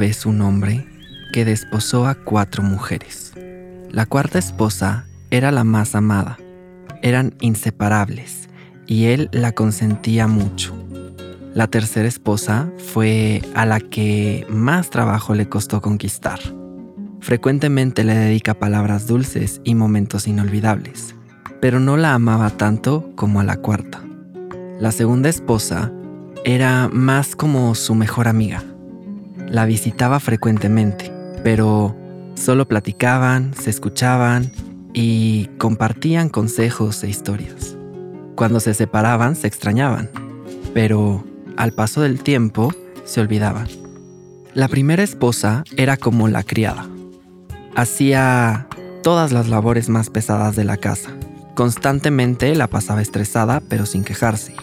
Vez un hombre que desposó a cuatro mujeres. La cuarta esposa era la más amada. Eran inseparables y él la consentía mucho. La tercera esposa fue a la que más trabajo le costó conquistar. Frecuentemente le dedica palabras dulces y momentos inolvidables, pero no la amaba tanto como a la cuarta. La segunda esposa era más como su mejor amiga. La visitaba frecuentemente, pero solo platicaban, se escuchaban y compartían consejos e historias. Cuando se separaban se extrañaban, pero al paso del tiempo se olvidaban. La primera esposa era como la criada. Hacía todas las labores más pesadas de la casa. Constantemente la pasaba estresada pero sin quejarse.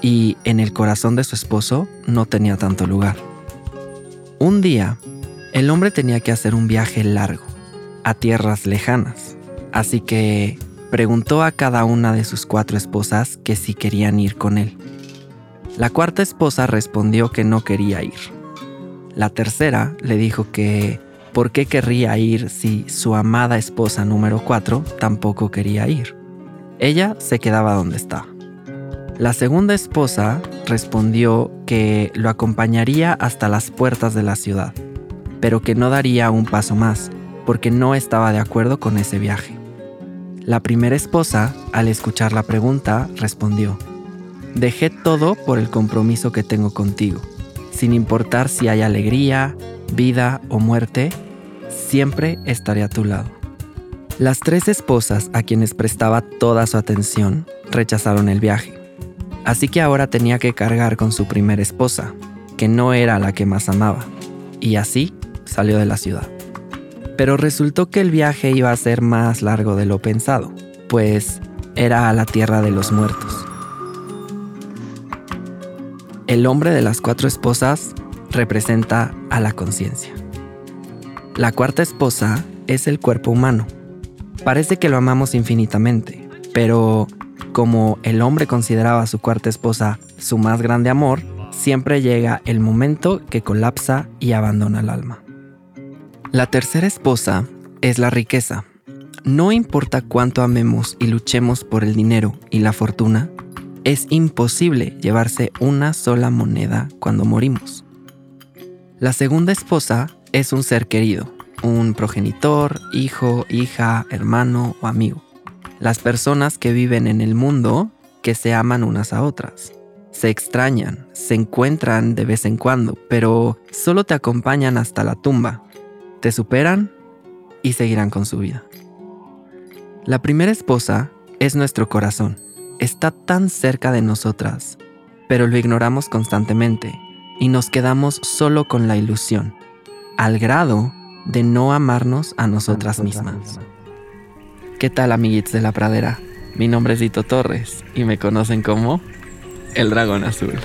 Y en el corazón de su esposo no tenía tanto lugar. Un día, el hombre tenía que hacer un viaje largo, a tierras lejanas. Así que preguntó a cada una de sus cuatro esposas que si querían ir con él. La cuarta esposa respondió que no quería ir. La tercera le dijo que por qué querría ir si su amada esposa número cuatro tampoco quería ir. Ella se quedaba donde estaba. La segunda esposa respondió que lo acompañaría hasta las puertas de la ciudad, pero que no daría un paso más porque no estaba de acuerdo con ese viaje. La primera esposa, al escuchar la pregunta, respondió, Dejé todo por el compromiso que tengo contigo. Sin importar si hay alegría, vida o muerte, siempre estaré a tu lado. Las tres esposas a quienes prestaba toda su atención rechazaron el viaje. Así que ahora tenía que cargar con su primera esposa, que no era la que más amaba, y así salió de la ciudad pero resultó que el viaje iba a ser más largo de lo pensado, pues era a la tierra de los muertos. El hombre de las cuatro esposas representa a la conciencia. La cuarta esposa es el cuerpo humano. Parece que lo amamos infinitamente, pero como el hombre consideraba a su cuarta esposa su más grande amor, siempre llega el momento que colapsa y abandona el alma. La tercera esposa es la riqueza. No importa cuánto amemos y luchemos por el dinero y la fortuna, es imposible llevarse una sola moneda cuando morimos. La segunda esposa es un ser querido, un progenitor, hijo, hija, hermano o amigo. Las personas que viven en el mundo que se aman unas a otras. Se extrañan, se encuentran de vez en cuando, pero solo te acompañan hasta la tumba te superan y seguirán con su vida. La primera esposa es nuestro corazón. Está tan cerca de nosotras, pero lo ignoramos constantemente y nos quedamos solo con la ilusión, al grado de no amarnos a nosotras mismas. ¿Qué tal amiguitos de la pradera? Mi nombre es Dito Torres y me conocen como el dragón azul.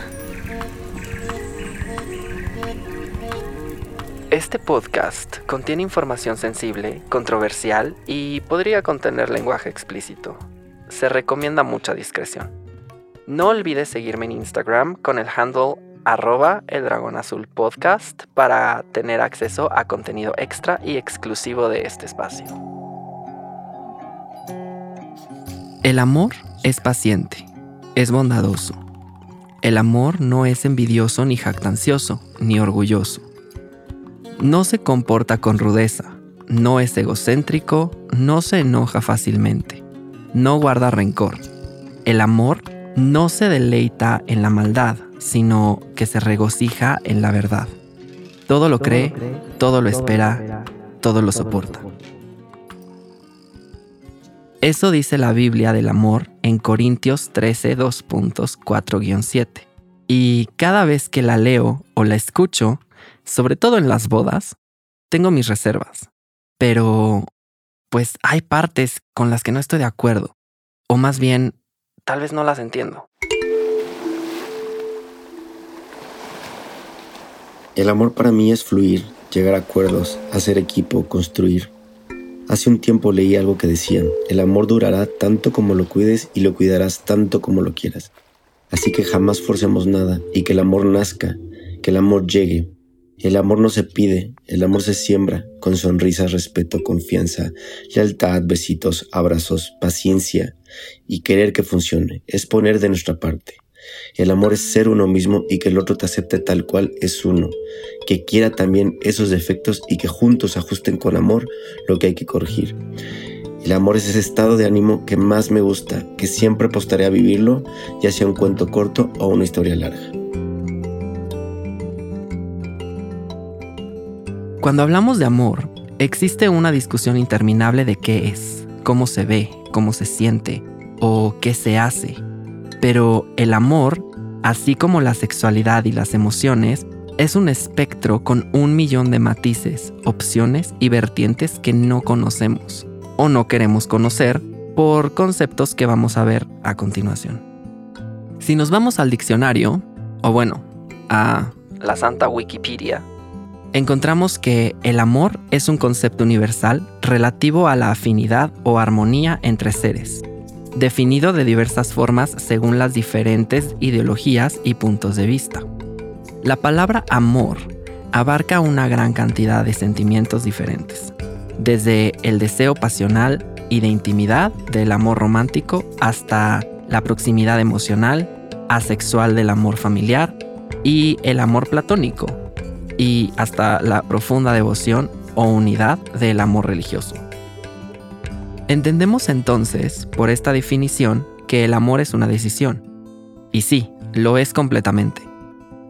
Este podcast contiene información sensible, controversial y podría contener lenguaje explícito. Se recomienda mucha discreción. No olvides seguirme en Instagram con el handle arroba el azul podcast para tener acceso a contenido extra y exclusivo de este espacio. El amor es paciente, es bondadoso. El amor no es envidioso ni jactancioso, ni orgulloso no se comporta con rudeza, no es egocéntrico, no se enoja fácilmente, no guarda rencor. El amor no se deleita en la maldad, sino que se regocija en la verdad. Todo lo cree, todo lo espera, todo lo soporta. Eso dice la Biblia del amor en Corintios 13, 2.4-7. Y cada vez que la leo o la escucho, sobre todo en las bodas, tengo mis reservas. Pero, pues hay partes con las que no estoy de acuerdo. O más bien, tal vez no las entiendo. El amor para mí es fluir, llegar a acuerdos, hacer equipo, construir. Hace un tiempo leí algo que decían, el amor durará tanto como lo cuides y lo cuidarás tanto como lo quieras. Así que jamás forcemos nada y que el amor nazca, que el amor llegue. El amor no se pide, el amor se siembra con sonrisas, respeto, confianza, lealtad, besitos, abrazos, paciencia y querer que funcione. Es poner de nuestra parte. El amor es ser uno mismo y que el otro te acepte tal cual es uno, que quiera también esos defectos y que juntos ajusten con amor lo que hay que corregir. El amor es ese estado de ánimo que más me gusta, que siempre apostaré a vivirlo, ya sea un cuento corto o una historia larga. Cuando hablamos de amor, existe una discusión interminable de qué es, cómo se ve, cómo se siente o qué se hace. Pero el amor, así como la sexualidad y las emociones, es un espectro con un millón de matices, opciones y vertientes que no conocemos o no queremos conocer por conceptos que vamos a ver a continuación. Si nos vamos al diccionario, o bueno, a la santa Wikipedia, encontramos que el amor es un concepto universal relativo a la afinidad o armonía entre seres definido de diversas formas según las diferentes ideologías y puntos de vista. La palabra amor abarca una gran cantidad de sentimientos diferentes, desde el deseo pasional y de intimidad del amor romántico hasta la proximidad emocional, asexual del amor familiar y el amor platónico, y hasta la profunda devoción o unidad del amor religioso. Entendemos entonces, por esta definición, que el amor es una decisión. Y sí, lo es completamente.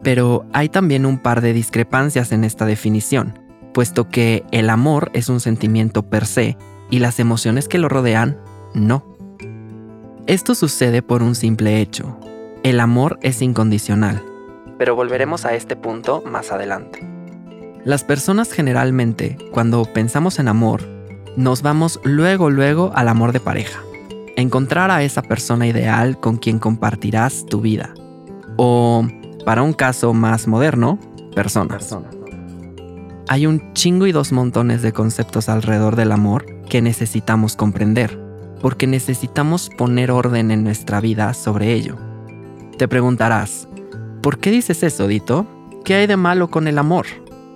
Pero hay también un par de discrepancias en esta definición, puesto que el amor es un sentimiento per se y las emociones que lo rodean no. Esto sucede por un simple hecho. El amor es incondicional. Pero volveremos a este punto más adelante. Las personas generalmente, cuando pensamos en amor, nos vamos luego, luego al amor de pareja. Encontrar a esa persona ideal con quien compartirás tu vida. O, para un caso más moderno, personas. Hay un chingo y dos montones de conceptos alrededor del amor que necesitamos comprender, porque necesitamos poner orden en nuestra vida sobre ello. Te preguntarás, ¿por qué dices eso, Dito? ¿Qué hay de malo con el amor?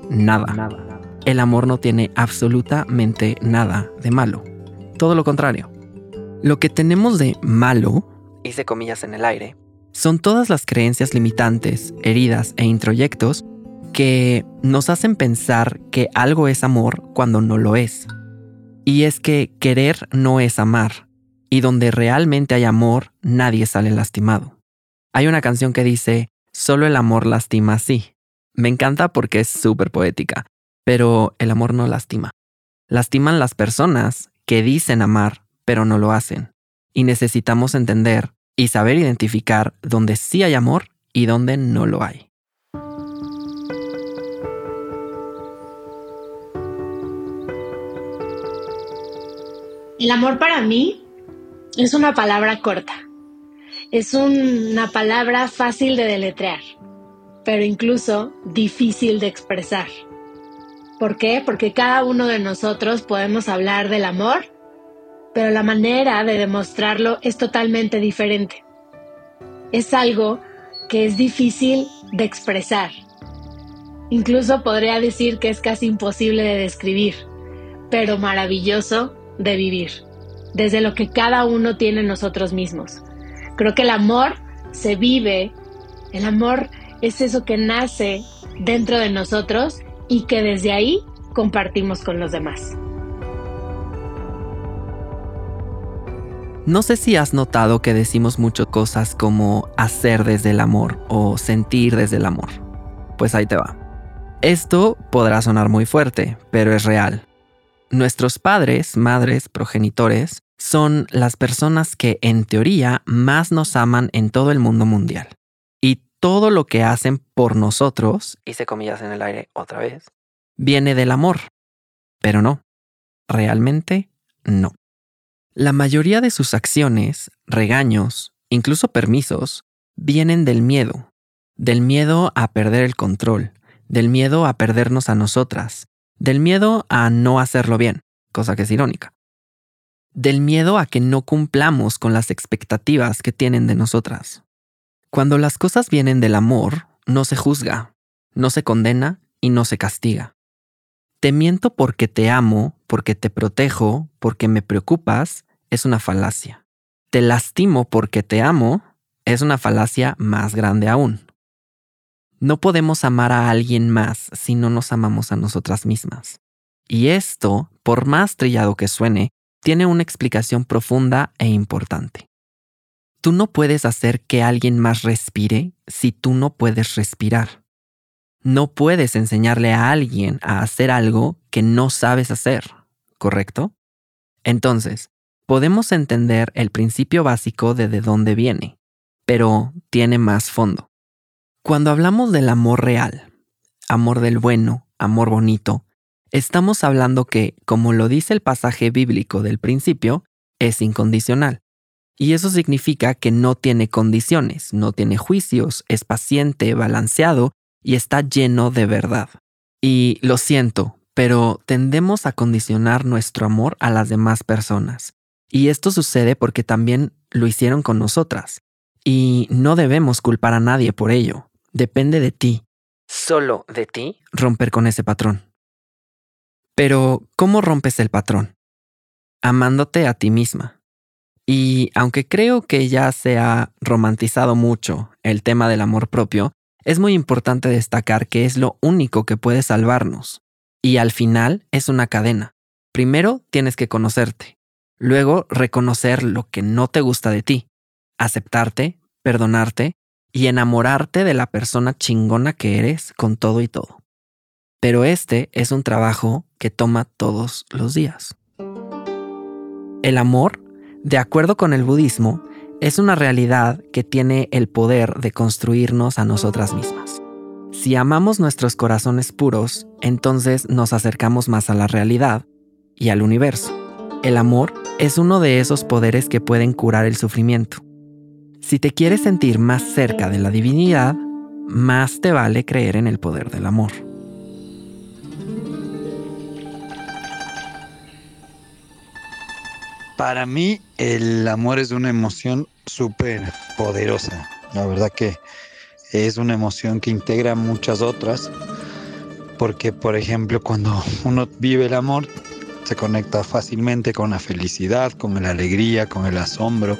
Nada. Nada el amor no tiene absolutamente nada de malo. Todo lo contrario. Lo que tenemos de malo, hice comillas en el aire, son todas las creencias limitantes, heridas e introyectos que nos hacen pensar que algo es amor cuando no lo es. Y es que querer no es amar, y donde realmente hay amor, nadie sale lastimado. Hay una canción que dice, solo el amor lastima así. Me encanta porque es súper poética, pero el amor no lastima. Lastiman las personas que dicen amar, pero no lo hacen. Y necesitamos entender y saber identificar dónde sí hay amor y dónde no lo hay. El amor para mí es una palabra corta. Es una palabra fácil de deletrear, pero incluso difícil de expresar. ¿Por qué? Porque cada uno de nosotros podemos hablar del amor, pero la manera de demostrarlo es totalmente diferente. Es algo que es difícil de expresar. Incluso podría decir que es casi imposible de describir, pero maravilloso de vivir, desde lo que cada uno tiene nosotros mismos. Creo que el amor se vive, el amor es eso que nace dentro de nosotros y que desde ahí compartimos con los demás. No sé si has notado que decimos muchas cosas como hacer desde el amor o sentir desde el amor. Pues ahí te va. Esto podrá sonar muy fuerte, pero es real. Nuestros padres, madres, progenitores son las personas que en teoría más nos aman en todo el mundo mundial. Todo lo que hacen por nosotros, hice comillas en el aire otra vez, viene del amor. Pero no, realmente no. La mayoría de sus acciones, regaños, incluso permisos, vienen del miedo, del miedo a perder el control, del miedo a perdernos a nosotras, del miedo a no hacerlo bien, cosa que es irónica, del miedo a que no cumplamos con las expectativas que tienen de nosotras. Cuando las cosas vienen del amor, no se juzga, no se condena y no se castiga. Te miento porque te amo, porque te protejo, porque me preocupas, es una falacia. Te lastimo porque te amo, es una falacia más grande aún. No podemos amar a alguien más si no nos amamos a nosotras mismas. Y esto, por más trillado que suene, tiene una explicación profunda e importante. Tú no puedes hacer que alguien más respire si tú no puedes respirar. No puedes enseñarle a alguien a hacer algo que no sabes hacer, ¿correcto? Entonces, podemos entender el principio básico de de dónde viene, pero tiene más fondo. Cuando hablamos del amor real, amor del bueno, amor bonito, estamos hablando que, como lo dice el pasaje bíblico del principio, es incondicional. Y eso significa que no tiene condiciones, no tiene juicios, es paciente, balanceado y está lleno de verdad. Y lo siento, pero tendemos a condicionar nuestro amor a las demás personas. Y esto sucede porque también lo hicieron con nosotras. Y no debemos culpar a nadie por ello. Depende de ti, solo de ti, romper con ese patrón. Pero, ¿cómo rompes el patrón? Amándote a ti misma. Y aunque creo que ya se ha romantizado mucho el tema del amor propio, es muy importante destacar que es lo único que puede salvarnos. Y al final es una cadena. Primero tienes que conocerte, luego reconocer lo que no te gusta de ti, aceptarte, perdonarte y enamorarte de la persona chingona que eres con todo y todo. Pero este es un trabajo que toma todos los días. El amor, de acuerdo con el budismo, es una realidad que tiene el poder de construirnos a nosotras mismas. Si amamos nuestros corazones puros, entonces nos acercamos más a la realidad y al universo. El amor es uno de esos poderes que pueden curar el sufrimiento. Si te quieres sentir más cerca de la divinidad, más te vale creer en el poder del amor. Para mí el amor es una emoción súper poderosa. La verdad que es una emoción que integra muchas otras. Porque, por ejemplo, cuando uno vive el amor, se conecta fácilmente con la felicidad, con la alegría, con el asombro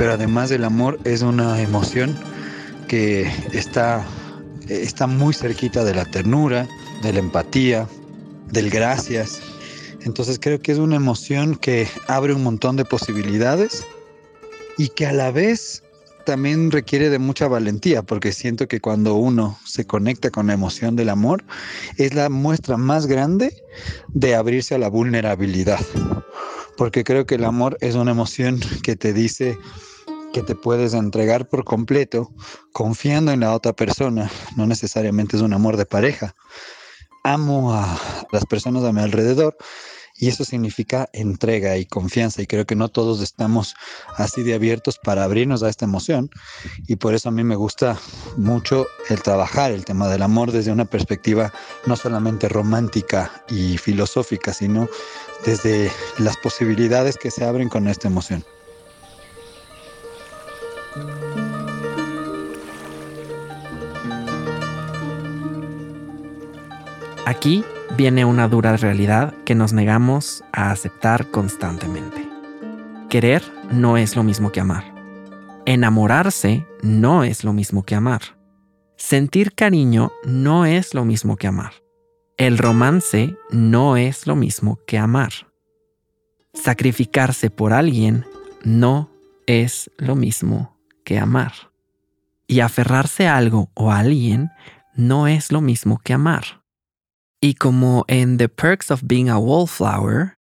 pero además del amor es una emoción que está, está muy cerquita de la ternura, de la empatía, del gracias. Entonces creo que es una emoción que abre un montón de posibilidades y que a la vez también requiere de mucha valentía, porque siento que cuando uno se conecta con la emoción del amor, es la muestra más grande de abrirse a la vulnerabilidad, porque creo que el amor es una emoción que te dice, que te puedes entregar por completo confiando en la otra persona. No necesariamente es un amor de pareja. Amo a las personas a mi alrededor y eso significa entrega y confianza y creo que no todos estamos así de abiertos para abrirnos a esta emoción y por eso a mí me gusta mucho el trabajar el tema del amor desde una perspectiva no solamente romántica y filosófica, sino desde las posibilidades que se abren con esta emoción. Aquí viene una dura realidad que nos negamos a aceptar constantemente. Querer no es lo mismo que amar. Enamorarse no es lo mismo que amar. Sentir cariño no es lo mismo que amar. El romance no es lo mismo que amar. Sacrificarse por alguien no es lo mismo que amar. Y aferrarse a algo o a alguien no es lo mismo que amar. Y como en The Perks of Being a Wallflower,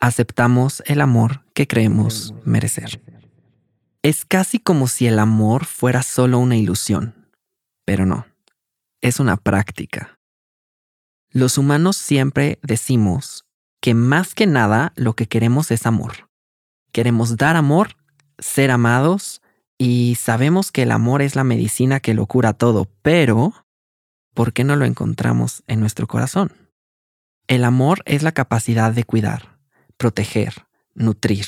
aceptamos el amor que creemos merecer. Es casi como si el amor fuera solo una ilusión, pero no, es una práctica. Los humanos siempre decimos que más que nada lo que queremos es amor. Queremos dar amor, ser amados y sabemos que el amor es la medicina que lo cura todo, pero ¿por qué no lo encontramos en nuestro corazón? El amor es la capacidad de cuidar, proteger, nutrir.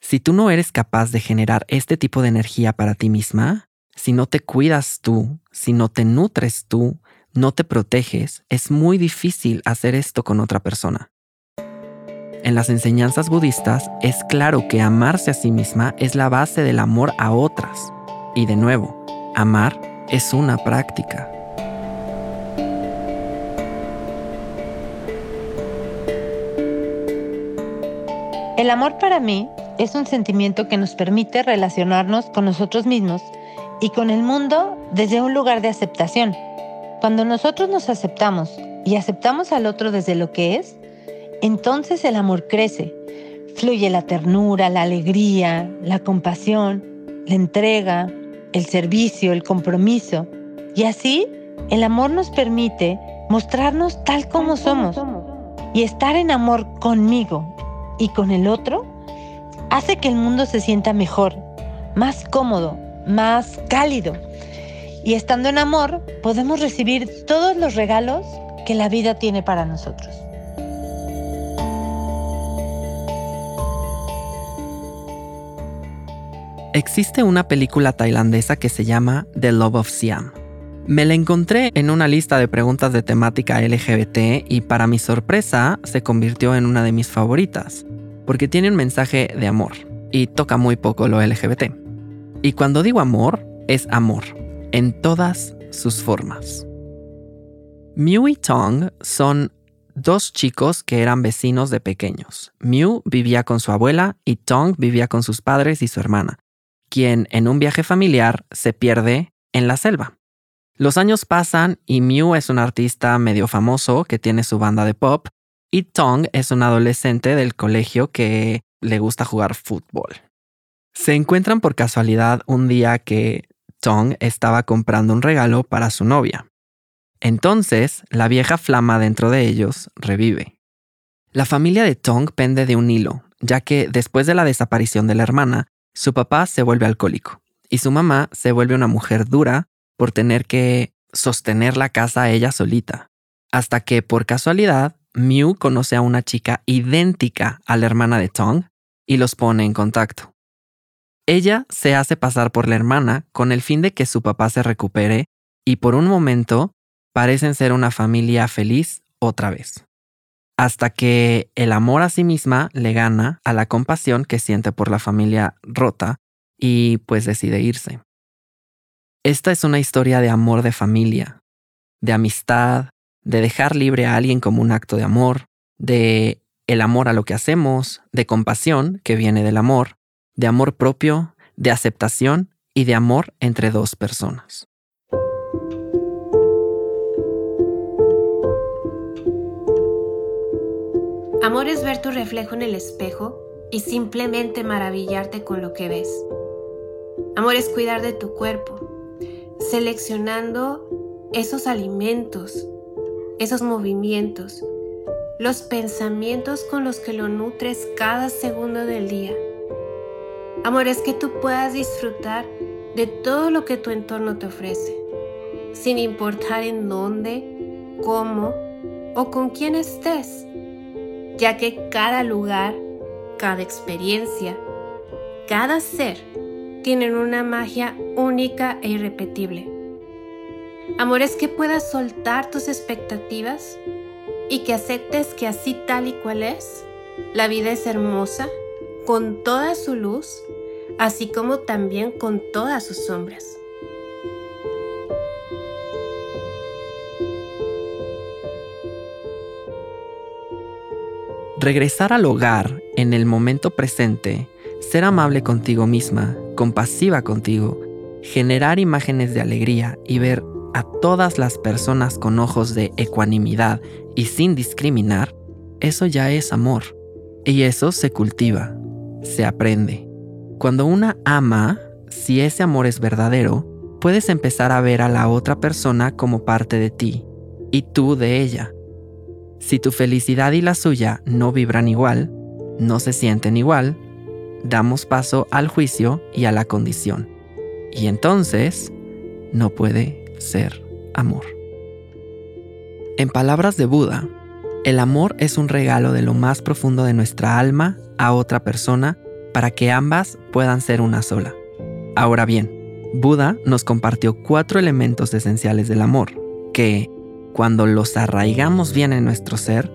Si tú no eres capaz de generar este tipo de energía para ti misma, si no te cuidas tú, si no te nutres tú, no te proteges, es muy difícil hacer esto con otra persona. En las enseñanzas budistas es claro que amarse a sí misma es la base del amor a otras. Y de nuevo, amar es una práctica. El amor para mí es un sentimiento que nos permite relacionarnos con nosotros mismos y con el mundo desde un lugar de aceptación. Cuando nosotros nos aceptamos y aceptamos al otro desde lo que es, entonces el amor crece. Fluye la ternura, la alegría, la compasión, la entrega, el servicio, el compromiso. Y así el amor nos permite mostrarnos tal como somos y estar en amor conmigo y con el otro hace que el mundo se sienta mejor, más cómodo, más cálido. Y estando en amor, podemos recibir todos los regalos que la vida tiene para nosotros. Existe una película tailandesa que se llama The Love of Siam. Me la encontré en una lista de preguntas de temática LGBT y para mi sorpresa se convirtió en una de mis favoritas, porque tiene un mensaje de amor y toca muy poco lo LGBT. Y cuando digo amor, es amor, en todas sus formas. Mew y Tong son dos chicos que eran vecinos de pequeños. Mew vivía con su abuela y Tong vivía con sus padres y su hermana, quien en un viaje familiar se pierde en la selva. Los años pasan y Mew es un artista medio famoso que tiene su banda de pop y Tong es un adolescente del colegio que le gusta jugar fútbol. Se encuentran por casualidad un día que Tong estaba comprando un regalo para su novia. Entonces, la vieja flama dentro de ellos revive. La familia de Tong pende de un hilo, ya que después de la desaparición de la hermana, su papá se vuelve alcohólico y su mamá se vuelve una mujer dura por tener que sostener la casa ella solita. Hasta que, por casualidad, Mew conoce a una chica idéntica a la hermana de Tong y los pone en contacto. Ella se hace pasar por la hermana con el fin de que su papá se recupere y por un momento parecen ser una familia feliz otra vez. Hasta que el amor a sí misma le gana a la compasión que siente por la familia rota y pues decide irse. Esta es una historia de amor de familia, de amistad, de dejar libre a alguien como un acto de amor, de el amor a lo que hacemos, de compasión que viene del amor, de amor propio, de aceptación y de amor entre dos personas. Amor es ver tu reflejo en el espejo y simplemente maravillarte con lo que ves. Amor es cuidar de tu cuerpo, seleccionando esos alimentos, esos movimientos, los pensamientos con los que lo nutres cada segundo del día. Amor es que tú puedas disfrutar de todo lo que tu entorno te ofrece, sin importar en dónde, cómo o con quién estés, ya que cada lugar, cada experiencia, cada ser tienen una magia única e irrepetible. Amor es que puedas soltar tus expectativas y que aceptes que así tal y cual es, la vida es hermosa, con toda su luz, así como también con todas sus sombras. Regresar al hogar en el momento presente ser amable contigo misma, compasiva contigo, generar imágenes de alegría y ver a todas las personas con ojos de ecuanimidad y sin discriminar, eso ya es amor. Y eso se cultiva, se aprende. Cuando una ama, si ese amor es verdadero, puedes empezar a ver a la otra persona como parte de ti y tú de ella. Si tu felicidad y la suya no vibran igual, no se sienten igual, damos paso al juicio y a la condición. Y entonces no puede ser amor. En palabras de Buda, el amor es un regalo de lo más profundo de nuestra alma a otra persona para que ambas puedan ser una sola. Ahora bien, Buda nos compartió cuatro elementos esenciales del amor, que, cuando los arraigamos bien en nuestro ser,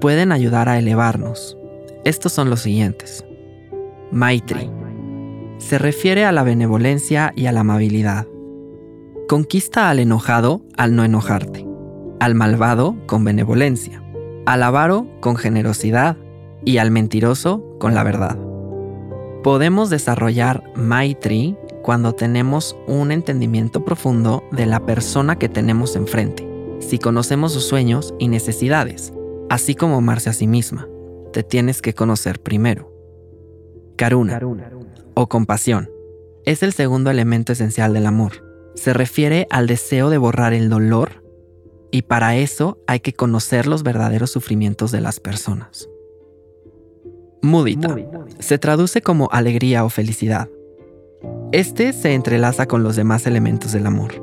pueden ayudar a elevarnos. Estos son los siguientes. Maitri. Se refiere a la benevolencia y a la amabilidad. Conquista al enojado al no enojarte, al malvado con benevolencia, al avaro con generosidad y al mentiroso con la verdad. Podemos desarrollar Maitri cuando tenemos un entendimiento profundo de la persona que tenemos enfrente, si conocemos sus sueños y necesidades, así como amarse a sí misma. Te tienes que conocer primero. Karuna o compasión es el segundo elemento esencial del amor. Se refiere al deseo de borrar el dolor y para eso hay que conocer los verdaderos sufrimientos de las personas. Mudita se traduce como alegría o felicidad. Este se entrelaza con los demás elementos del amor.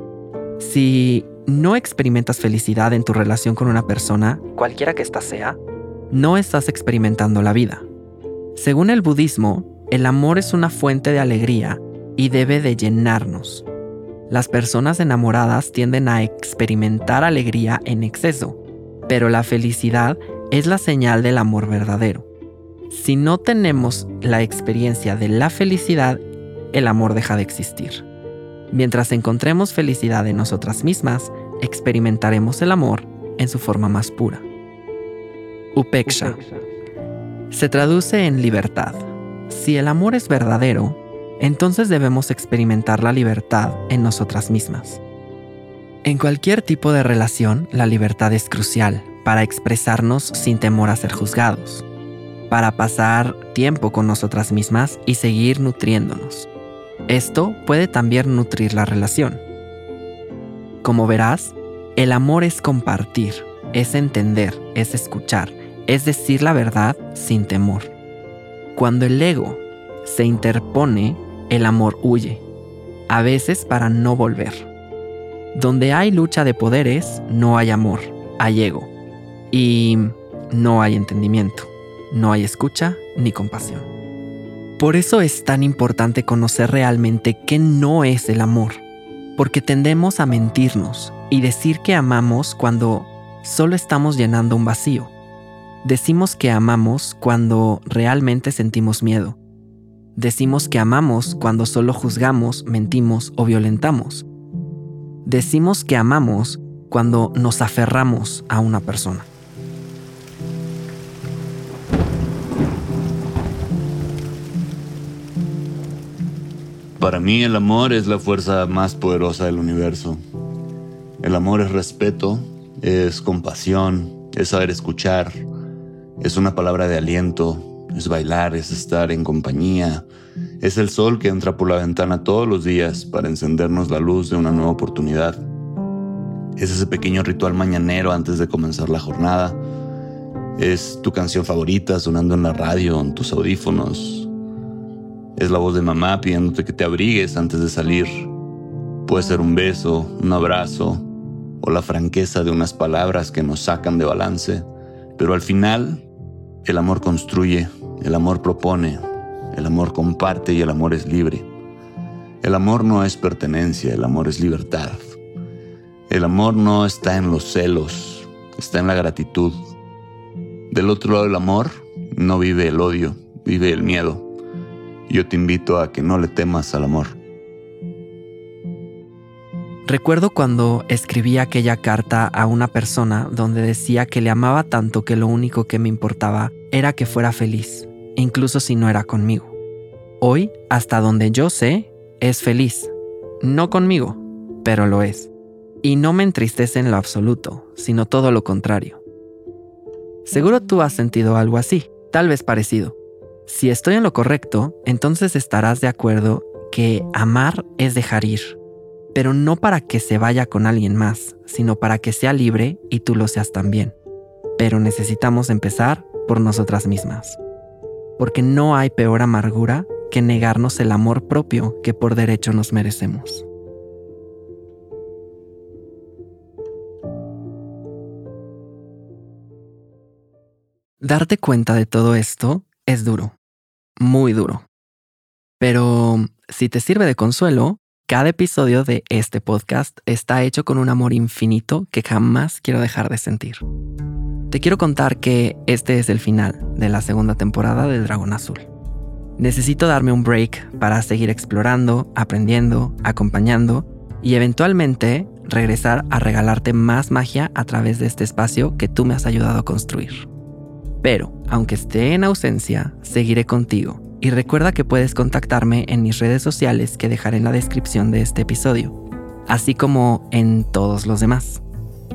Si no experimentas felicidad en tu relación con una persona, cualquiera que ésta sea, no estás experimentando la vida. Según el budismo, el amor es una fuente de alegría y debe de llenarnos. Las personas enamoradas tienden a experimentar alegría en exceso, pero la felicidad es la señal del amor verdadero. Si no tenemos la experiencia de la felicidad, el amor deja de existir. Mientras encontremos felicidad en nosotras mismas, experimentaremos el amor en su forma más pura. Upeksha se traduce en libertad. Si el amor es verdadero, entonces debemos experimentar la libertad en nosotras mismas. En cualquier tipo de relación, la libertad es crucial para expresarnos sin temor a ser juzgados, para pasar tiempo con nosotras mismas y seguir nutriéndonos. Esto puede también nutrir la relación. Como verás, el amor es compartir, es entender, es escuchar, es decir la verdad sin temor. Cuando el ego se interpone, el amor huye, a veces para no volver. Donde hay lucha de poderes, no hay amor, hay ego. Y no hay entendimiento, no hay escucha ni compasión. Por eso es tan importante conocer realmente qué no es el amor, porque tendemos a mentirnos y decir que amamos cuando solo estamos llenando un vacío. Decimos que amamos cuando realmente sentimos miedo Decimos que amamos cuando solo juzgamos, mentimos o violentamos. Decimos que amamos cuando nos aferramos a una persona. Para mí el amor es la fuerza más poderosa del universo. El amor es respeto, es compasión, es saber escuchar, es una palabra de aliento, es bailar, es estar en compañía, es el sol que entra por la ventana todos los días para encendernos la luz de una nueva oportunidad. Es ese pequeño ritual mañanero antes de comenzar la jornada. Es tu canción favorita sonando en la radio, en tus audífonos. Es la voz de mamá pidiéndote que te abrigues antes de salir. Puede ser un beso, un abrazo o la franqueza de unas palabras que nos sacan de balance, pero al final el amor construye, el amor propone, el amor comparte y el amor es libre. El amor no es pertenencia, el amor es libertad. El amor no está en los celos, está en la gratitud. Del otro lado del amor no vive el odio, vive el miedo. Yo te invito a que no le temas al amor. Recuerdo cuando escribí aquella carta a una persona donde decía que le amaba tanto que lo único que me importaba era que fuera feliz, incluso si no era conmigo. Hoy, hasta donde yo sé, es feliz. No conmigo, pero lo es. Y no me entristece en lo absoluto, sino todo lo contrario. Seguro tú has sentido algo así. tal vez parecido. Si estoy en lo correcto, entonces estarás de acuerdo que amar es dejar ir, pero no para que se vaya con alguien más, sino para que sea libre y tú lo seas también. Pero necesitamos empezar por nosotras mismas, porque no hay peor amargura que negarnos el amor propio que por derecho nos merecemos. Darte cuenta de todo esto es duro, muy duro. Pero si te sirve de consuelo, cada episodio de este podcast está hecho con un amor infinito que jamás quiero dejar de sentir. Te quiero contar que este es el final de la segunda temporada de Dragón Azul. Necesito darme un break para seguir explorando, aprendiendo, acompañando y eventualmente regresar a regalarte más magia a través de este espacio que tú me has ayudado a construir. Pero, aunque esté en ausencia, seguiré contigo y recuerda que puedes contactarme en mis redes sociales que dejaré en la descripción de este episodio, así como en todos los demás.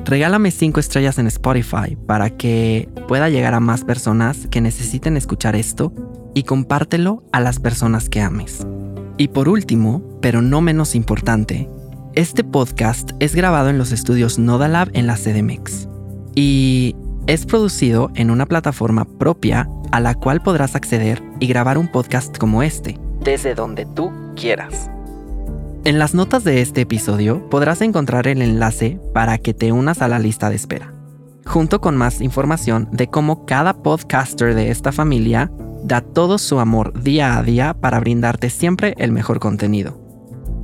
Regálame 5 estrellas en Spotify para que pueda llegar a más personas que necesiten escuchar esto y compártelo a las personas que ames. Y por último, pero no menos importante, este podcast es grabado en los estudios Nodalab en la CDMX y es producido en una plataforma propia a la cual podrás acceder y grabar un podcast como este, desde donde tú quieras. En las notas de este episodio podrás encontrar el enlace para que te unas a la lista de espera, junto con más información de cómo cada podcaster de esta familia da todo su amor día a día para brindarte siempre el mejor contenido.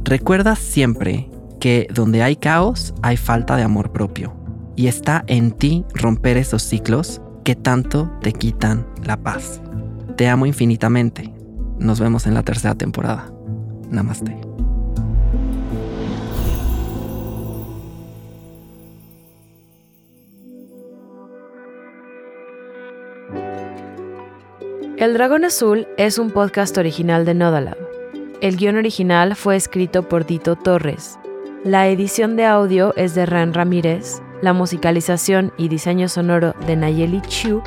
Recuerda siempre que donde hay caos hay falta de amor propio, y está en ti romper esos ciclos que tanto te quitan la paz. Te amo infinitamente. Nos vemos en la tercera temporada. Namaste. El Dragón Azul es un podcast original de Nodalab. El guion original fue escrito por Dito Torres. La edición de audio es de Ran Ramírez, la musicalización y diseño sonoro de Nayeli Chu.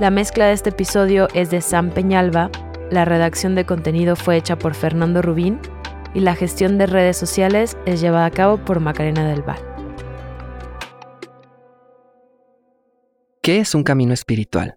La mezcla de este episodio es de Sam Peñalba, la redacción de contenido fue hecha por Fernando Rubín y la gestión de redes sociales es llevada a cabo por Macarena del Val. ¿Qué es un camino espiritual?